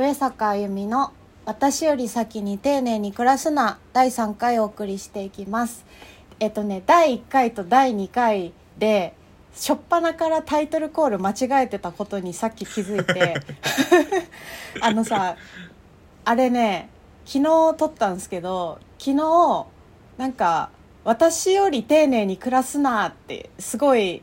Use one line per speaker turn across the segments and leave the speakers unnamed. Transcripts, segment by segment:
上坂あゆみの私より先に丁寧に暮らすな第3回お送りしていきます。えっとね第1回と第2回で初っ端からタイトルコール間違えてたことにさっき気づいて。あのさあれね昨日撮ったんですけど昨日なんか「私より丁寧に暮らすな」ってすごい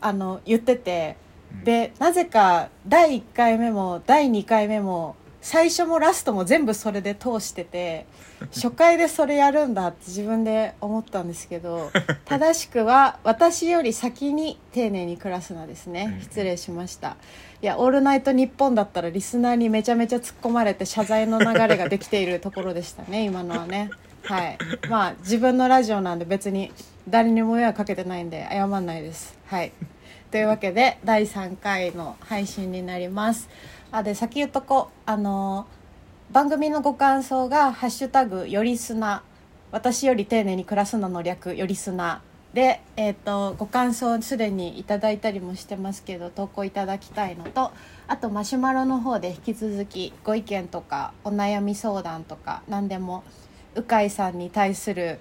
あの言っててでなぜか第1回目も第2回目も最初もラストも全部それで通してて 初回でそれやるんだって自分で思ったんですけど 正しくは私より先に丁寧に暮らすなですね。失礼しました。いや「オールナイトニッポン」だったらリスナーにめちゃめちゃ突っ込まれて謝罪の流れができているところでしたね 今のはね。はい。まあ自分のラジオなんで別に誰にも迷惑かけてないんで謝んないです。はいというわけで第3回の配信になります。あで先言っとこう。あの番組のご感想が「ハッシュタグよりすな」私より丁寧に暮らすのの略よりすなで、えーと、ご感想すでにいただいたりもしてますけど投稿いただきたいのとあとマシュマロの方で引き続きご意見とかお悩み相談とか何でも鵜飼さんに対する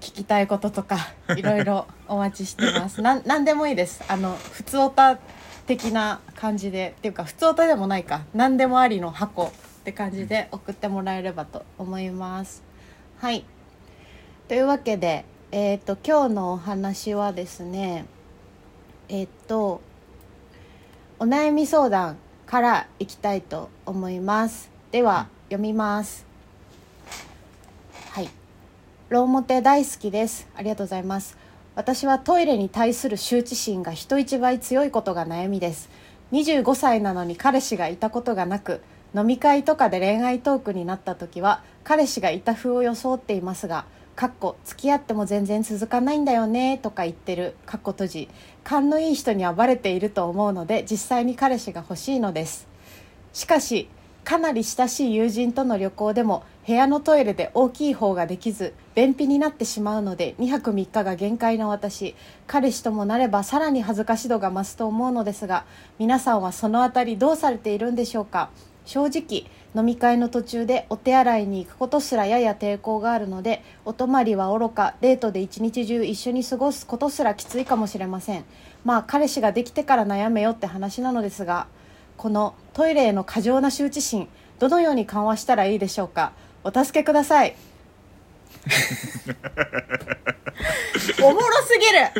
聞きたいこととか いろいろお待ちしてます。な何でもいいです。あの普通おた的な感じでっていうか普通おたでもないか。何でもありの箱って感じで送ってもらえればと思います。はい。というわけでえっ、ー、と今日のお話はですねえっ、ー、とお悩み相談からいきたいと思います。では読みますローモテ大好きです。ありがとうございます。私はトイレに対する羞恥心が人一倍強いことが悩みです。25歳なのに彼氏がいたことがなく飲み会とかで恋愛トークになった時は彼氏がいた風を装っていますがかっこ付き合っても全然続かないんだよねとか言ってる。かっこ閉じ。勘のいい人にはバレていると思うので実際に彼氏が欲しいのです。しかしかなり親しい友人との旅行でも部屋のトイレで大きい方ができず便秘になってしまうので2泊3日が限界の私。彼氏ともなればさらに恥ずかし度が増すと思うのですが皆さんはその辺りどうされているんでしょうか？正直飲み会の途中でお手洗いに行くことすらやや抵抗があるのでお泊まりはおろかデートで一日中一緒に過ごすことすらきついかもしれません。まあ彼氏ができてから悩めよって話なのですがこのトイレへの過剰な羞恥心どのように緩和したらいいでしょうか？お助けください。おもろすぎる。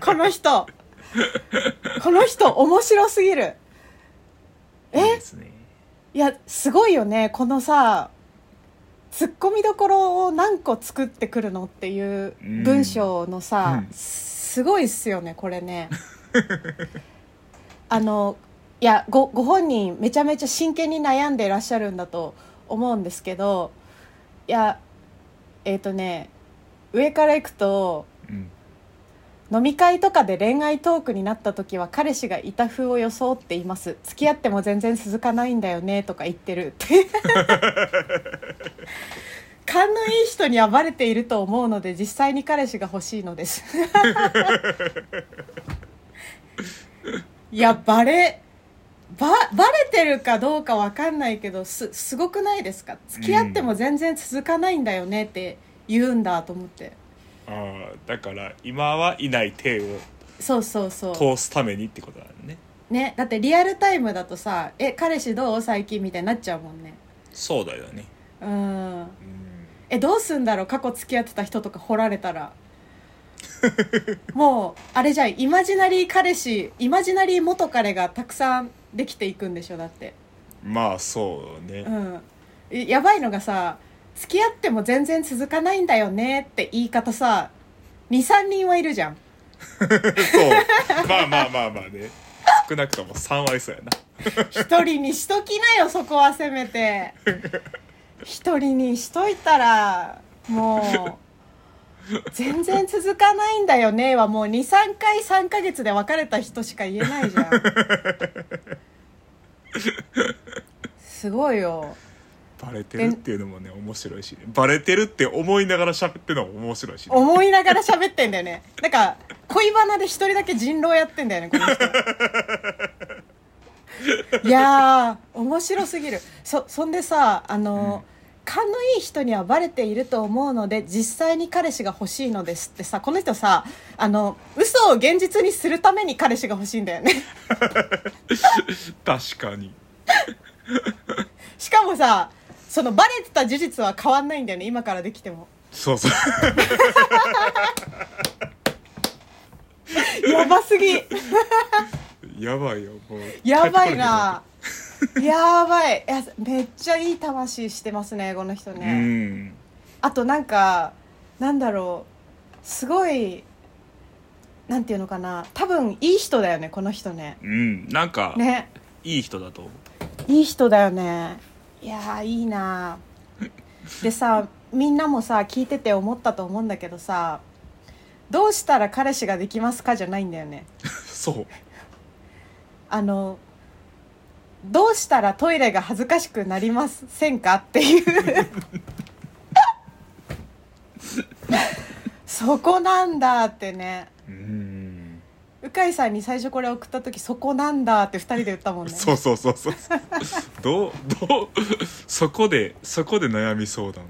この人。この人面白すぎる。え？いい、ね、いやすごいよね。このさツッコミどころを何個作ってくるのっていう文章のさ、うん、すごいっすよねこれね。あのいやごご本人めちゃめちゃ真剣に悩んでいらっしゃるんだと思うんですけどいやえっ、ー、とね上からいくと、うん、飲み会とかで恋愛トークになった時は彼氏がいた風を装っています。付き合っても全然続かないんだよねとか言ってるって。勘のいい人にはバレていると思うので実際に彼氏が欲しいのです。いやバレばバレてるかどうか分かんないけどすすごくないですか？付き合っても全然続かないんだよねって言うんだと思って、
ああだから今はいない手を
そうそうそう。
通すためにってことだね。
ねだってリアルタイムだとさ「え彼氏どう？最近」みたいになっちゃうもんね。
そうだよね。
うん。うん。えどうすんだろう？過去付き合ってた人とか掘られたら。もうあれじゃん。イマジナリー彼氏イマジナリー元彼がたくさんできていくんでしょだって。
まあそうね。
うん。やばいのがさ付き合っても全然続かないんだよねって言い方さ23人はいるじゃん。
そう。まあまあまあまあね。少なくとも3割そうやな。
一人にしときなよそこはせめて。一人にしといたらもう全然続かないんだよねはもう。23回3ヶ月で別れた人しか言えないじゃん。すごいよ。
バレてるっていうのもね面白いし、バレてるって思いながら喋ってるのも面白いし、
ね、思いながら喋ってんだよね。なんか恋バナで一人だけ人狼やってんだよねこの人。いやー面白すぎる。そそんでさあの、勘のいい人にはバレていると思うので実際に彼氏が欲しいのですってさこの人さあの嘘を現実にするために彼氏が欲しいんだよね。
確かに。
しかもさそのバレてた事実は変わんないんだよね今からできても。
そうそう。
やばすぎ。
やばいよもう。
やばいな やばい。いやめっちゃいい魂してますねこの人
う
ね、
ん。
あとなんかなんだろう。すごいなんていうのかな。多分いい人だよねこの人ね。
うん。なんか、
ね。
いい人だと思う。
いい人だよね。いやーいいな。でさみんなもさ聞いてて思ったと思うんだけどさどうしたら彼氏ができますかじゃないんだよね。
そう。
あのどうしたらトイレが恥ずかしくなりませんかっていう。そこなんだってね。
うん
鵜飼さんに最初これ送った時「そこなんだ」って2人で言ったもんね。
そうそうそうそうどうどうそこでそこで悩み相談？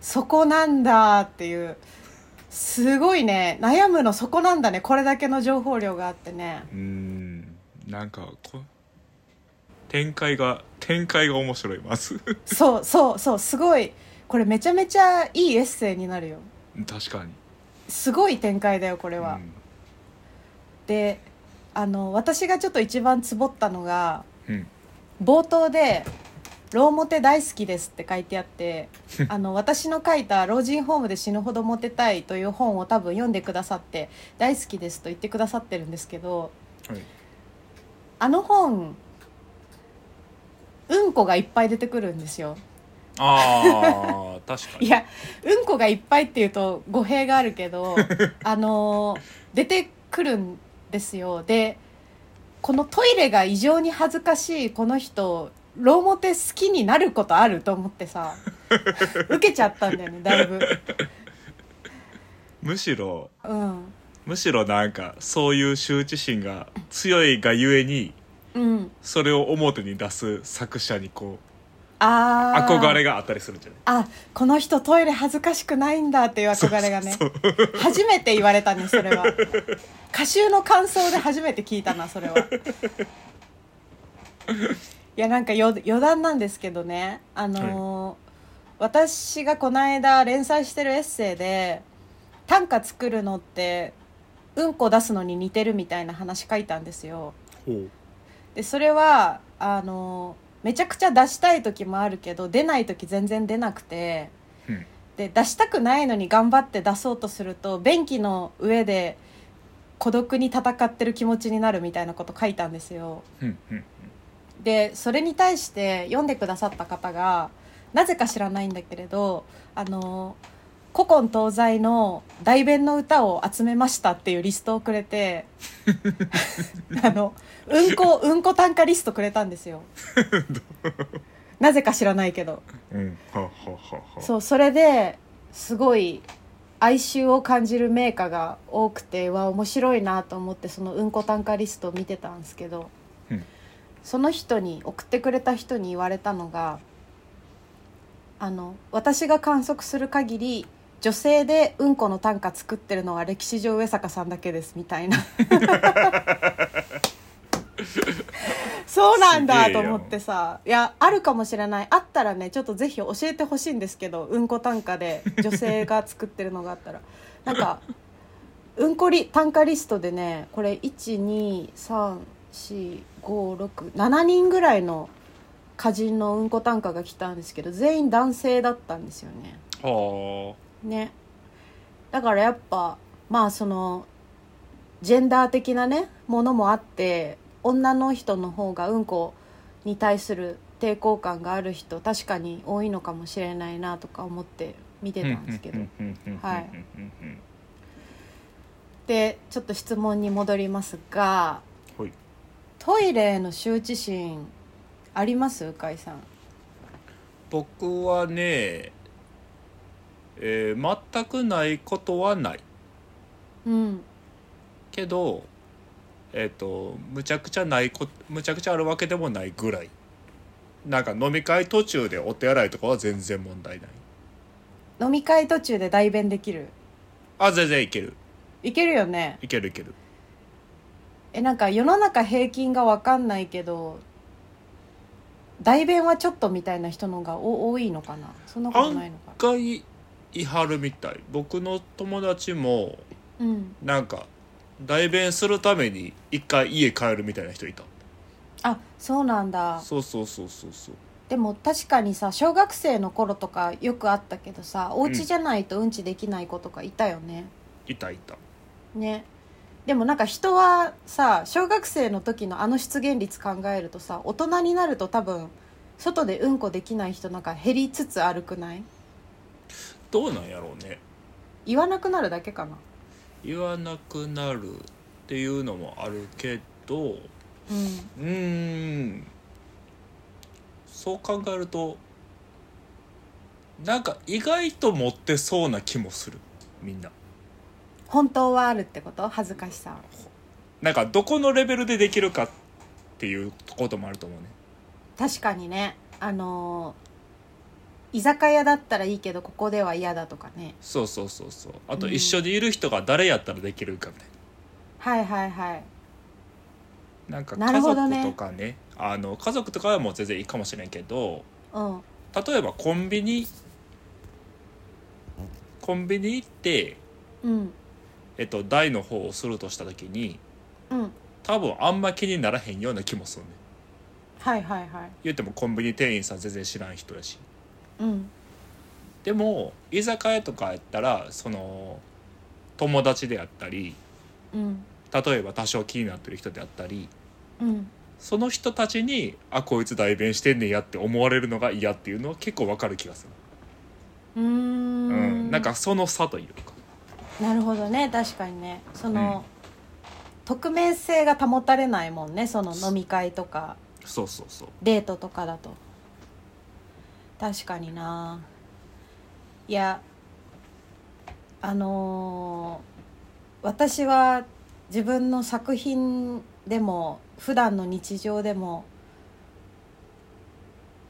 そこなんだっていう。すごいね。悩むのそこなんだね。これだけの情報量があってね。
うん。なんかこ展開が展開が面白いまず。
そうそうそうすごい。これめちゃめちゃいいエッセイになるよ。
確かに。
すごい展開だよこれは、であの私がちょっと一番ツボったのが
うん、うん
冒頭で「ローモテ大好きです」って書いてあって あの私の書いた「老人ホームで死ぬほどモテたい」という本を多分読んでくださって「大好きです」と言ってくださってるんですけど
はい。
あの本うんこがいっぱい出てくるんですよ。
ああ確かに。
いやうんこがいっぱいっていうと語弊があるけど あのー出てくるんですよ。でこのトイレが異常に恥ずかしいこの人ローモテ好きになることあると思ってさ 受けちゃったんだよねだいぶ。
むしろ
うん。
むしろなんかそういう羞恥心が強いがゆえに
うん。
それを表に出す作者にこう
あー。
憧れがあったりするんじゃない？
あこの人トイレ恥ずかしくないんだっていう憧れがね。
そう
初めて言われたねそれは。歌集の感想で初めて聞いたなそれは。いやなんかよ余談なんですけどね。あのー私がこの間連載してるエッセイで短歌作るのってうんこ出すのに似てるみたいな話書いたんですよ。
ほう
でそれはあのめちゃくちゃ出したい時もあるけど出ない時全然出なくて
うん。
で出したくないのに頑張って出そうとすると便器の上で孤独に戦ってる気持ちになるみたいなこと書いたんですよ。
うんうん
でそれに対して読んでくださった方がなぜか知らないんだけれどあの古今東西の代弁の歌を集めましたっていうリストをくれて あのうんこうんこ短歌リストくれたんですよ。なぜか知らないけど。
うんはははは。
そうそれですごい哀愁を感じる名歌が多くてわ面白いなと思ってそのうんこ短歌リストを見てたんですけど、
うん。
その人に送ってくれた人に言われたのがあの私が観測する限り女性でうんこの短歌作ってるのは歴史上上坂さんだけですみたいな。そうなんだと思ってさ。いやあるかもしれない。あったらねちょっとぜひ教えてほしいんですけどうんこ短歌で女性が作ってるのがあったら。なんかうんこり短歌リストでねこれ1234567人ぐらいの歌人のうんこ短歌が来たんですけど全員男性だったんですよね。
は
ね。だからやっぱまあそのジェンダー的なねものもあって女の人の方がうんこに対する抵抗感がある人確かに多いのかもしれないなとか思って見て
あ
たんですけど。はい。でちょっと質問に戻りますが
ほい。
トイレへの羞恥心あります？鵜飼さん。
僕はねえー全くないことはない。
うん。
けど、ええっ、とむちゃくちゃないこむちゃくちゃあるわけでもないぐらい。なんか飲み会途中でお手洗いとかは全然問題ない。
飲み会途中で代弁できる？
あ全然いける。
いけるよね。
いけるいける。
えなんか世の中平均が分かんないけど代弁はちょっとみたいな人のがお多いのかな？そんなことないのか
一回いはるみたい。僕の友達も
うん。
なんか代弁するために一回家帰るみたいな人いた。
あそうなんだ。
そうそうそうそうそう。
でも確かにさ小学生の頃とかよくあったけどさお家じゃないとうんちできない子とかいたよね、
いたいた。
ね。でもなんか人はさ小学生の時のあの出現率考えるとさ大人になると多分外でうんこできない人なんか減りつつあるくない？
どうなんやろうね。
言わなくなるだけかな。
言わなくなるっていうのもあるけど
うん。
うーん。そう考えるとなんか意外と持ってそうな気もする。みんな。
本当はあるってこと？恥ずかしさ
なんかどこのレベルでできるかっていうこともあると思うね
確かにねあのー居酒屋だったらいいけどここでは嫌だとかね。
そうそうそうそう。あと
うん
一緒にいる人が誰やったらできるかみたい
はいはいはい。
ななんか
な
家
るほどね。
族とかね。あの家族とかはもう全然いいかもしれんけど
うん。
例えばコンビニコンビニ行って、
うん。
えっと、台の方をするとした時に
うん。
多分あんま気にならへんような気もするね
はいはいはい。
言ってもコンビニ店員さん全然知らん人やし
うん。
でも居酒屋とかやったらその友達であったり
うん
例えば多少気になってる人であったり
うん
その人たちにあこいつ代弁してんねんやって思われるのが嫌っていうのは結構わかる気がする、
うー
うん。
ん
なんかその差というか。
なるほどね。確かにね。その、匿名性が保たれないもんね。その飲み会とか
そうそうそう。
デートとかだと確かにな。いやあのー私は自分の作品でも普段の日常でも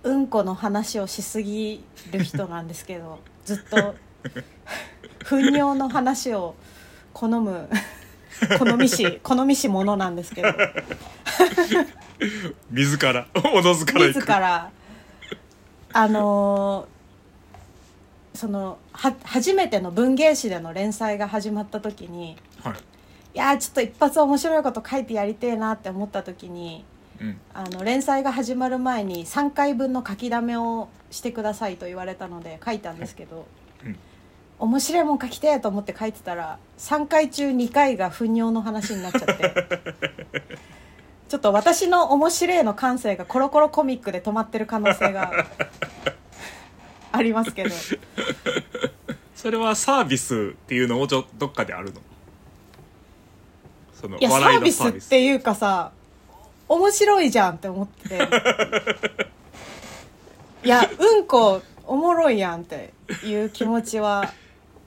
うんこの話をしすぎる人なんですけど ずっと糞尿の話を好む好みし好みしものなんですけど。
自らおのずから
自らあのーそのは初めての文芸誌での連載が始まった時に
はい。
いやーちょっと一発面白いこと書いてやりてえなって思った時に
うん。
あの連載が始まる前に3回分の書きだめをしてくださいと言われたので書いたんですけど、
うん。
面白いもん書きてえと思って書いてたら3回中2回が糞尿の話になっちゃって ちょっと私の面白いの感性がコロコロコミックで止まってる可能性が ありますけど。
それはサービスっていうのもちょどっかであるの？その
いやサービス。っていうかさ面白いじゃんって思って。いやうんこおもろいやんっていう気持ちは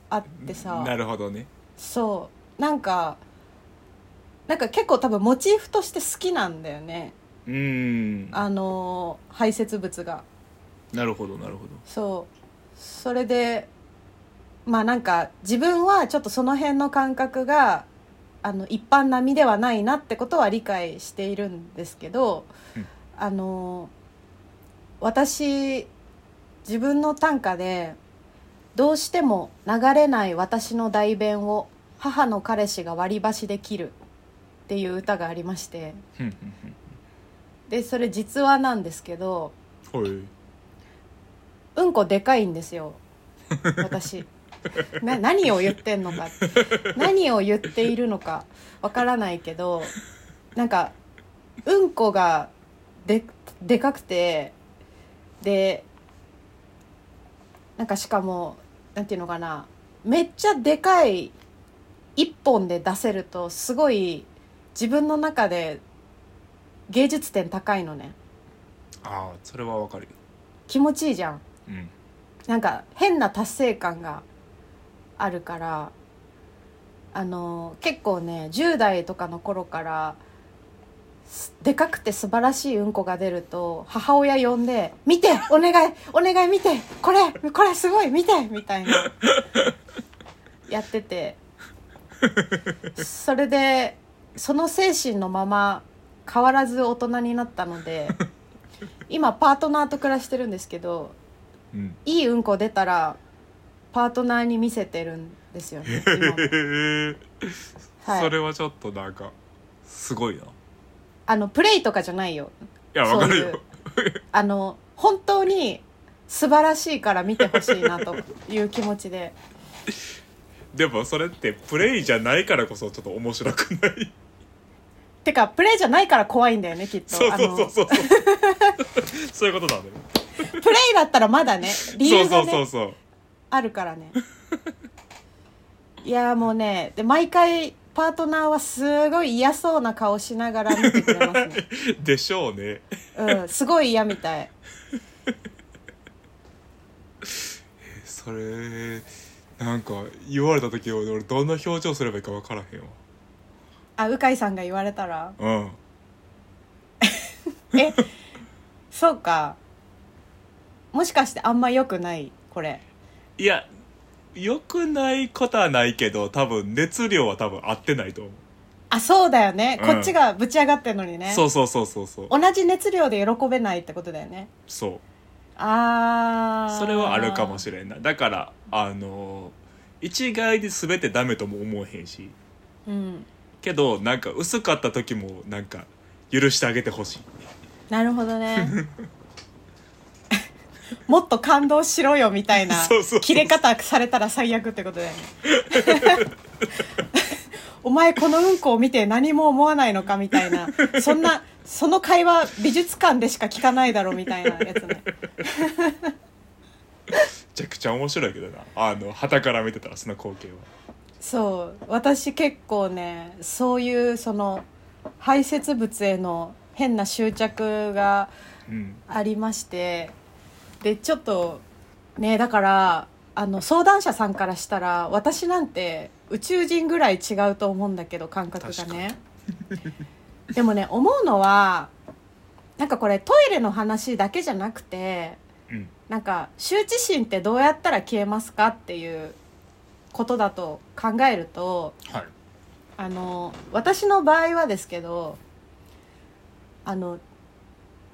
あってさ。
なるほどね。
そう。なんかなんか結構多分モチーフとして好きなんだよね。
うーん。
あの排泄物が。
なるほどなるほど。
そう。それでまあなんか自分はちょっとその辺の感覚があの一般並みではないなってことは理解しているんですけど、
うん。
あの私自分の短歌でどうしても流れない私の代弁を母の彼氏が割り箸で切るっていう歌がありまして。でそれ実話なんですけどうんこでかいんですよ。私。な何を言ってんのか。何を言っているのかわからないけどなんかうんこがででかくてでなんかしかもなんていうのかな。めっちゃでかい一本で出せるとすごい自分の中で芸術点高いのね。
ああそれはわかるよ。
気持ちいいじゃん。
うん。
なんか変な達成感があるからあの結構ね10代とかの頃からでかくて素晴らしいうんこが出ると母親呼んで「見てお願いお願い見てこれこれすごい見て!」みたいな。やってて。それでその精神のまま変わらず大人になったので 今パートナーと暮らしてるんですけど
うん。
いいうんこ出たらパートナーに見せてるんですよね はい。
それはちょっとなんかすごいな。い
あのプレイとかじゃないよ。
やわかるよ。
あの本当に素晴らしいから見てほしいなという気持ちで。
でもそれってプレイじゃないからこそちょっと面白くない？
てかプレイじゃないから怖いんだよねきっと。
そうそうそう
あ
そう。そういうことだよ
のプレイだったらまだね理由がね
そうそうそうそう。
あるからね。いやーもうねで毎回パートナーはすごい嫌そうな顔しながら見てくれますね。
でしょうね。
うんすごい嫌みたい。
それなんか言われた時俺どんな表情すればいいか分からへんわ
あ鵜飼さんが言われたら？
うん。
えそうか。もしかしてあんま良くない？これ。
いや良くないことはないけど多分熱量は多分合ってないと思う、
あそうだよね、
うん。
こっちがぶち上がってんのにね。
そうそうそうそうそう。
同じ熱量で喜べないってことだよね。
そう。
あー。
それはあるかもしれんな。だからあの一概に全てダメとも思えへんし。
うん
けどなんか薄かった時もなんか許してあげてほしい。
なるほどね。もっと感動しろよみたいな
そうそう。そう
切れ方されたら最悪ってことだよね。お前このうんこを見て何も思わないのかみたいな。そんなその会話美術館でしか聞かないだろみたいなやつね。
めちゃくちゃ面白いけどな。あの旗から見てたらその光景は
そう私結構ねそういうその排泄物への変な執着が
うん
ありましてでちょっとねだからあの相談者さんからしたら私なんて宇宙人ぐらい違うと思うんだけど感覚がね。でもね思うのはなんかこれトイレの話だけじゃなくて
うん。
なんか羞恥心ってどうやったら消えますかっていうことだと考えると
はい。
あの私の場合はですけどあの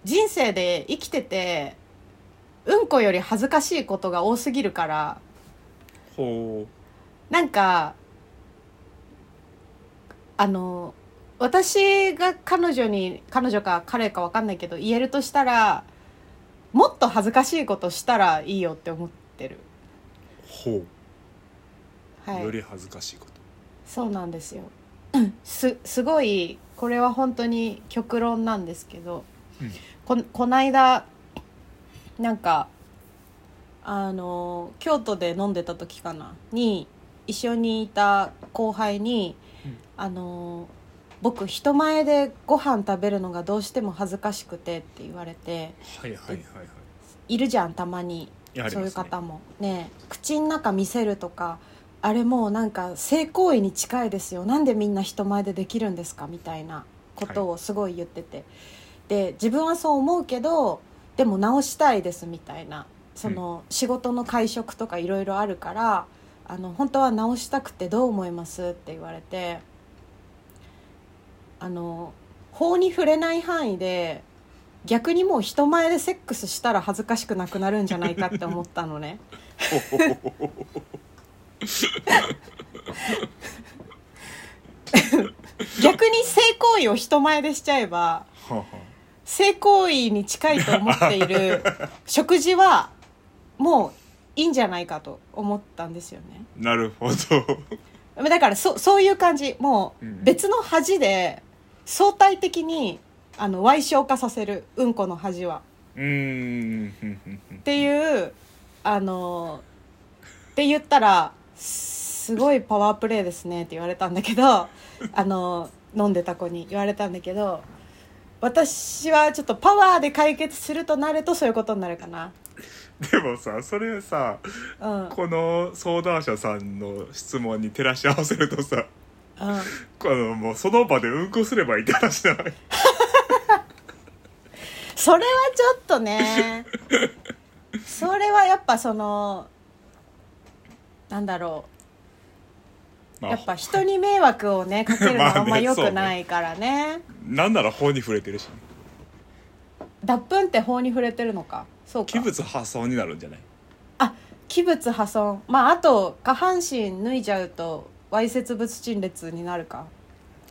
人生で生きててうんこより恥ずかしいことが多すぎるから
ほ
なんかあの私が彼女に彼女か彼か分かんないけど言えるとしたらもっと恥ずかしいことしたらいいよって思ってる、
うほう、
はい、
より恥ずかしいこと。
そうなんですよ。すすごいこれは本当に極論なんですけど、
うん。
ここないだなんかあの京都で飲んでた時かなに一緒にいた後輩に「
うん。
あの僕人前でご飯食べるのがどうしても恥ずかしくて」って言われて
はいはいはいはい。
いるじゃんたまに。
やはり
そういう方も。ね口の中見せるとかあれもうなんか性行為に近いですよ。なんでみんな人前でできるんですかみたいなことをすごい言ってて、で自分はそう思うけどでも直したいですみたいな。その仕事の会食とかいろいろあるからあの本当は直したくてどう思いますって言われてあの法に触れない範囲で逆にもう人前でセックスしたら恥ずかしくなくなるんじゃないかって思ったのね 逆に性行為を人前でしちゃえば性行為に近いと思っている 食事はもういいんじゃないかと思ったんですよね。
あなるほど。
だからそそういう感じ。もう
うん
別の恥で相対的にあの歪小化させる。うんこの恥は。
うん。
っていうあのって言ったらすごいパワープレイですねって言われたんだけど あの飲んでた子に言われたんだけど私はちょっとパワーで解決するとなるとそういうことになるかな。
でもさそれさ
うん。うん、
この相談者さんの質問に照らし合わせるとさこのもうその場でうんこすればいいって話じゃない？
それはちょっとね。それはやっぱそのなんだろう。
まあ。
やっぱ人に迷惑をねかけるのは あんま良くないからね。
なんなら法に触れてるし。
脱粉って法に触れてるのか。そうか。
器物破損になるんじゃない？
あ器物破損。まああと下半身脱いじゃうとわいせつ物陳列になるか。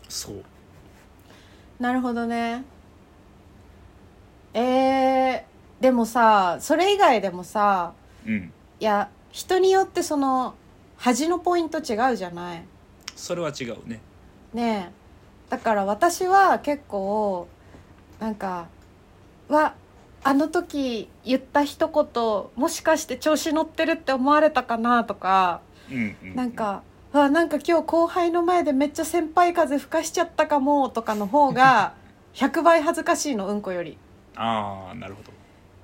そう。
なるほどね。えー、でもさそれ以外でもさ
うん。
いや人によってその恥のポイント違うじゃない。
それは違うね。
ねえ。だから私は結構なんかわあの時言った一言もしかして調子乗ってるって思われたかなとか
うんうん
なんかわなんか今日後輩の前でめっちゃ先輩風吹かしちゃったかもとかの方が 100倍恥ずかしいのうんこより。
ああなるほど。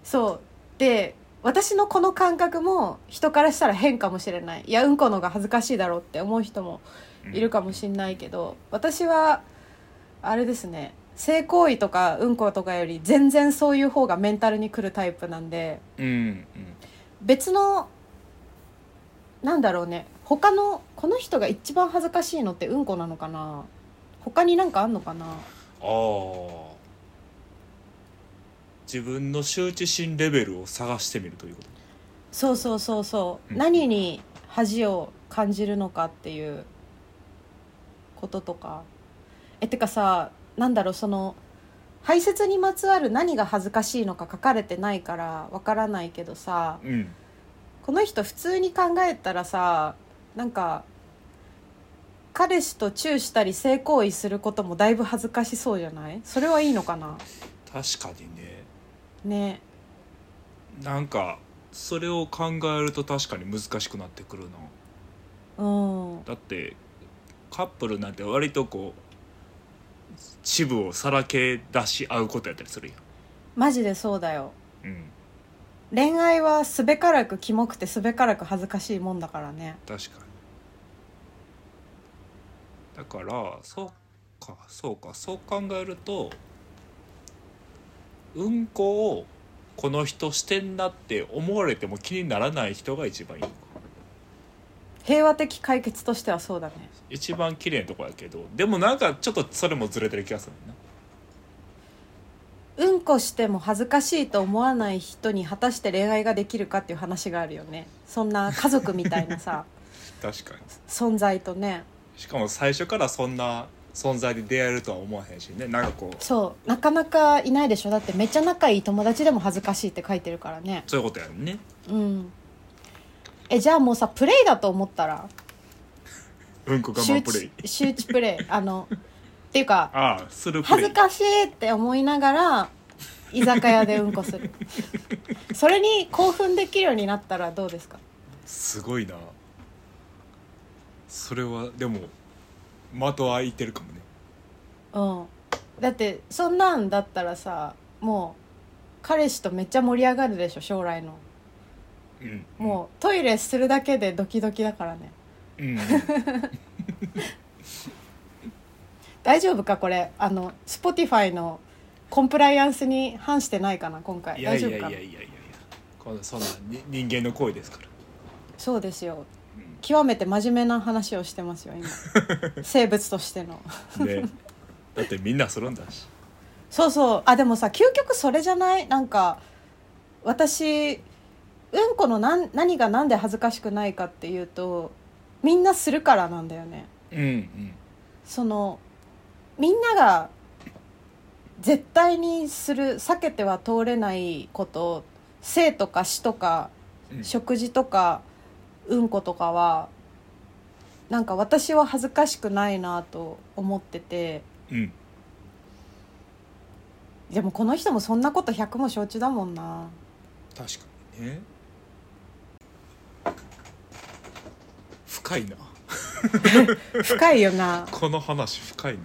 そう。で私のこの感覚も人からしたら変かもしれない。いやうんこのが恥ずかしいだろうって思う人もいるかもしれないけど、私はあれですね。性行為とかうんことかより全然そういう方がメンタルにくるタイプなんで
うんうん。
別のなんだろうね。他のこの人が一番恥ずかしいのってうんこなのかな。他になんかあんのかな。
ああ自分の羞恥心レベルを探してみるということ。
そうそうそうそう、
うん。
何に恥を感じるのかっていうこととか。えてかさなんだろうその排泄にまつわる何が恥ずかしいのか書かれてないからわからないけどさ
うん。
この人普通に考えたらさなんか彼氏とチューしたり性行為することもだいぶ恥ずかしそうじゃない？それはいいのかな？
確かにね
ね。
なんかそれを考えると確かに難しくなってくるな
うん。
だってカップルなんて割とこうチブをさらけ出し合うことやったりするや
マジでそうだよ。
んうん。
恋愛はすべからくキモくてすべからく恥ずかしいもんだからね。
確かに。だからそうかそうかそう考えるとうんこをこの人してんなって思われても気にならない人が一番いいのか。
平和的解決としてはそうだね。
一番綺麗なとこやけどでもなんかちょっとそれもずれてる気がするな。
うんこしても恥ずかしいと思わない人に果たして恋愛ができるかっていう話があるよね。そんな家族みたいなさ。
確かに。
存在とね。
しかも最初からそんな存在で出会えるとは思わへんしね。なんかこう。
そう。なかなかいないでしょ。だってめっちゃ仲いい友達でも恥ずかしいって書いてるからね。
そういうことやんね。
うん。えじゃあもうさプレイだと思ったら？
うんこ我
周
慢プレイ。
知周知プレイ。あのっていうか
ああするプレイ。
恥ずかしいって思いながら居酒屋でうんこする。それに興奮できるようになったらどうですか？
すごいな。それはでも的は開いてるかもね。
うん。だってそんなんだったらさもう彼氏とめっちゃ盛り上がるでしょ将来の。
うん。
もうトイレするだけでドキドキだからね。
うん、うん、
大丈夫かこれ？あの Spotify のコンプライアンスに反してないかな今回。
いやいやい
大丈夫かない
や。やいやいやこんなそんなに人間の行為ですから、
そうですよ。
うん
極めて真面目な話をしてますよ今。生物としての。
ね。だってみんなするんだし。
そうそう。あでもさ究極それじゃない？なんか私うんこのなん何がなんで恥ずかしくないかっていうとみんなするからなんだよね。
うんうん。
そのみんなが絶対にする避けては通れないこと生とか死とか
うん。
食事とかうんことかはなんか私は恥ずかしくないなと思ってて。
うん。
でもこの人もそんなこと100も承知だもんな。
確かにね。深いな。
深いよな。
この話深いな。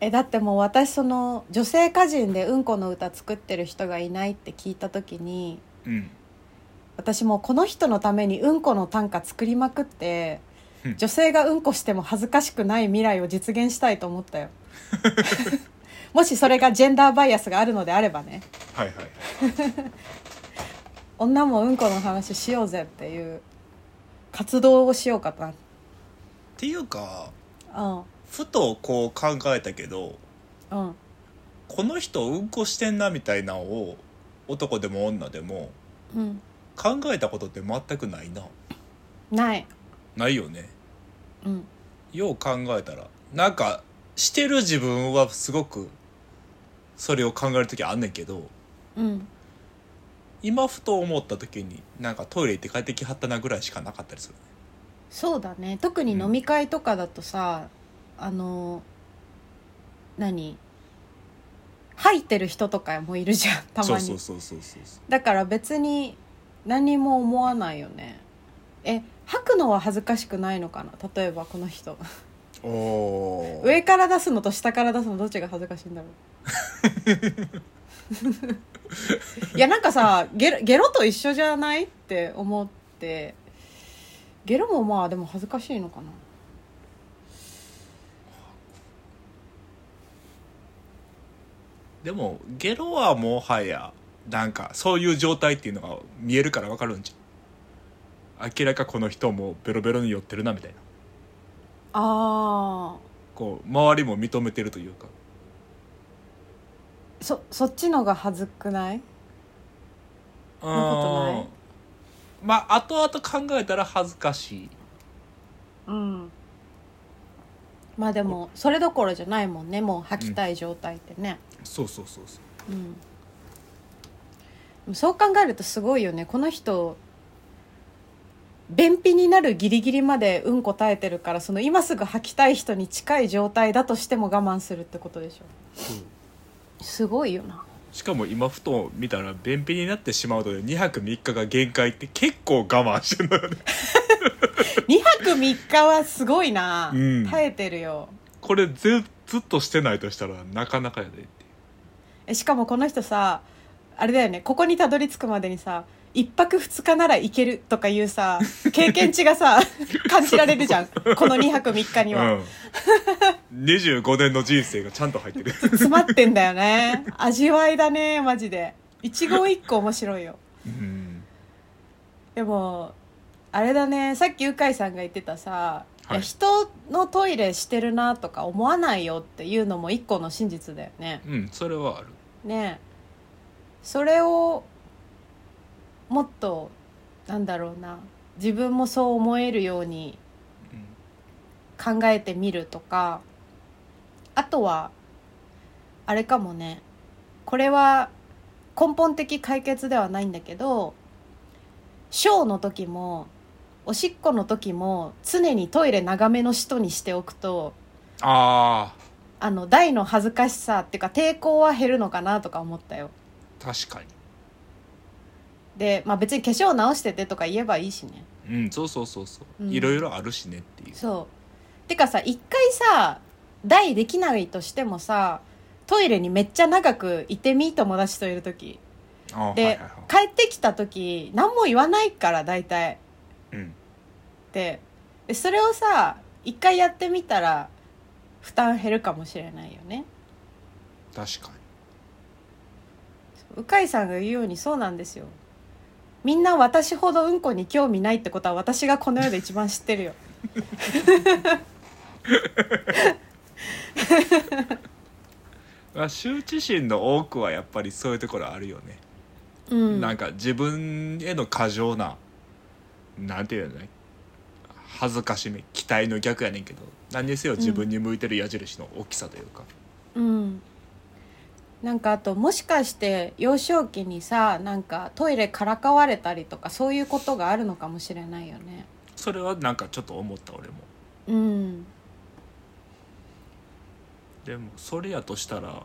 えだってもう私その女性歌人でうんこの歌作ってる人がいないって聞いた時に
うん
私もうこの人のためにうんこの短歌作りまくって
うん。
女性がうんこしても恥ずかしくない未来を実現したいと思ったよ。もしそれがジェンダーバイアスがあるのであればね。
はいはい
女もうんこの話しようぜっていう活動をしようかな
っていうか
うん。
ふとこう考えたけど
うん。
この人うんこしてんなみたいなのを男でも女でも
うん
考えたことって全くないな。
ない。
ないよね。
うん。
よう考えたら。なんかしてる自分はすごくそれを考える時あんねんけど
うん。
今ふと思った時になんかトイレ行って帰ってきはったなぐらいしかなかったりする。
そうだね。特に飲み会とかだとさ、あの何？入ってる人とかもいるじゃんたまに。
そうそうそうそうそう。
だから別に何も思わないよね。え吐くのは恥ずかしくないのかな？例えばこの人。
お
上から出すのと下から出すのどっちが恥ずかしいんだろう？いやなんかさゲロゲロと一緒じゃないって思ってゲロもまあでも恥ずかしいのかな？
でもゲロはもはやなんかそういう状態っていうのが見えるから分かるんじゃん。明らかこの人もベロベロに酔ってるなみたいな。
あ
こう周りも認めてるというか。
ーそそっちのが恥ずくない？
うん。
なことない？
まあ後々考えたら恥ずかしい。
うん。まあでもそれどころじゃないもんねもう吐きたい状態ってね。
そうそうそうそう。
うん、そう考えるとすごいよね。この人便秘になるギリギリまでうんこ耐えてるからその今すぐ吐きたい人に近い状態だとしても我慢するってことでしょ。
そう
すごいよな。
しかも今ふと見たら便秘になってしまうと2泊3日が限界って結構我慢してるのよね。
2泊3日はすごいな、
うん。
耐えてるよ。
これずずっとしてないとしたらなかなかやでって
えしかもこの人さあれだよね。ここにたどり着くまでにさ一泊二日ならいけるとかいうさ経験値がさ 感じられるじゃん。この2泊3日には、
うん、25年の人生がちゃんと入ってる。
詰まってんだよね。味わいだねマジで。一期一個面白いよ。
うん。
でもあれだね。さっき鵜飼さんが言ってたさ、
はい。
人のトイレしてるなとか思わないよっていうのも一個の真実だよね。
うんそれはある。
ねそれをもっとなんだろうな自分もそう思えるように考えてみるとかあとはあれかもねこれは根本的解決ではないんだけどショーの時もおしっこの時も常にトイレ長めの人にしておくと
あ
あの大の恥ずかしさっていうか抵抗は減るのかなとか思ったよ。
ー確か
で、まあ、別に化粧直しててとか言えばいいしね。
にうんそうそうそうそう、
うん。
いろいろあるしねっていう。
そう。てかさ一回さ大できないとしてもさトイレにめっちゃ長くいてみ友達といる時。で、
はいはいはい。
帰ってきた時何も言わないから大体。
うん。
ででそれをさ一回やってみたら負担減るかもしれないよね。
確か
鵜飼さんが言うようにそうなんですよ。みんな私ほどうんこに興味ないってことは私がこの世で一番知ってるよ。
に まあ羞恥心の多くはやっぱりそういうところあるよね、
うん。
なんか自分への過剰ななんていうのね。恥ずかしめ期待の逆やねんけど。何にせよ自分に向いてる矢印の大きさというか、
うんなんかあともしかして幼少期にさなんかトイレからかわれたりとかそういうことがあるのかもしれないよね。
それはなんかちょっと思った俺も。
うん。
でもそれやとしたら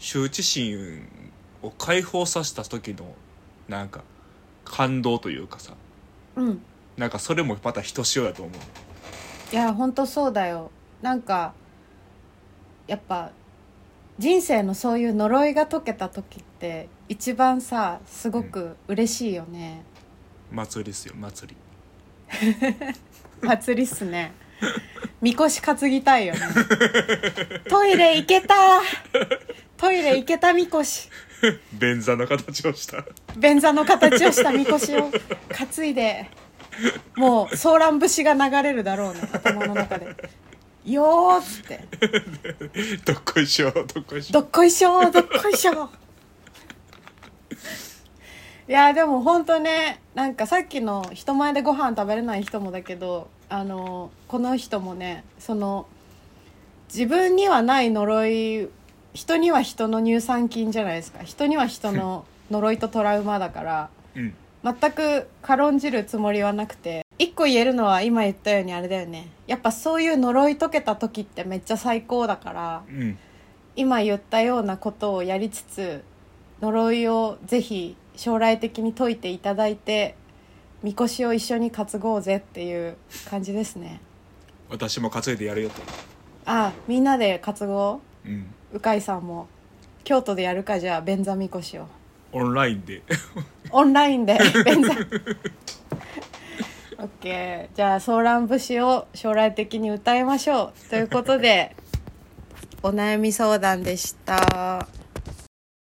羞恥心を解放させた時のなんか感動というかさ
うん。
なんかそれもまたひとしおやと思う。
いやほんとそうだよ。なんかやっぱ人生のそういう呪いが解けた時って一番さすごく嬉しいよね、
祭りっすよ祭り。
祭りっすね。みこし担ぎたいよね。トイレ行けた。トイレ行けたみこし。
便座の形をした。
便座の形をしたみこしを担いでもうソーラン節が流れるだろうね頭の中で「よー」っつって。
どっこいしょどっこい「しょ
どっこいしょどっこいしょ」いやでも本当ねなんかさっきの人前でご飯食べれない人もだけどあのこの人もねその自分にはない呪い人には人の乳酸菌じゃないですか。人には人の呪いとトラウマだから
うん。
全く軽んじるつもりはなくて一個言えるのは今言ったようにあれだよね。やっぱそういう呪い解けた時ってめっちゃ最高だから
うん。
今言ったようなことをやりつつ呪いをぜひ将来的に解いていただいてみこしを一緒に担ごうぜっていう感じですね。
私も担いでやるよと
あみんなで担ご
う？ん。
う鵜飼さんも。京都でやるかじゃあ便座みこしを。
オンラインで。
オンラインで便座 オッケーじゃあ「ソーラン節」を将来的に歌いましょうということでお悩み相談でした。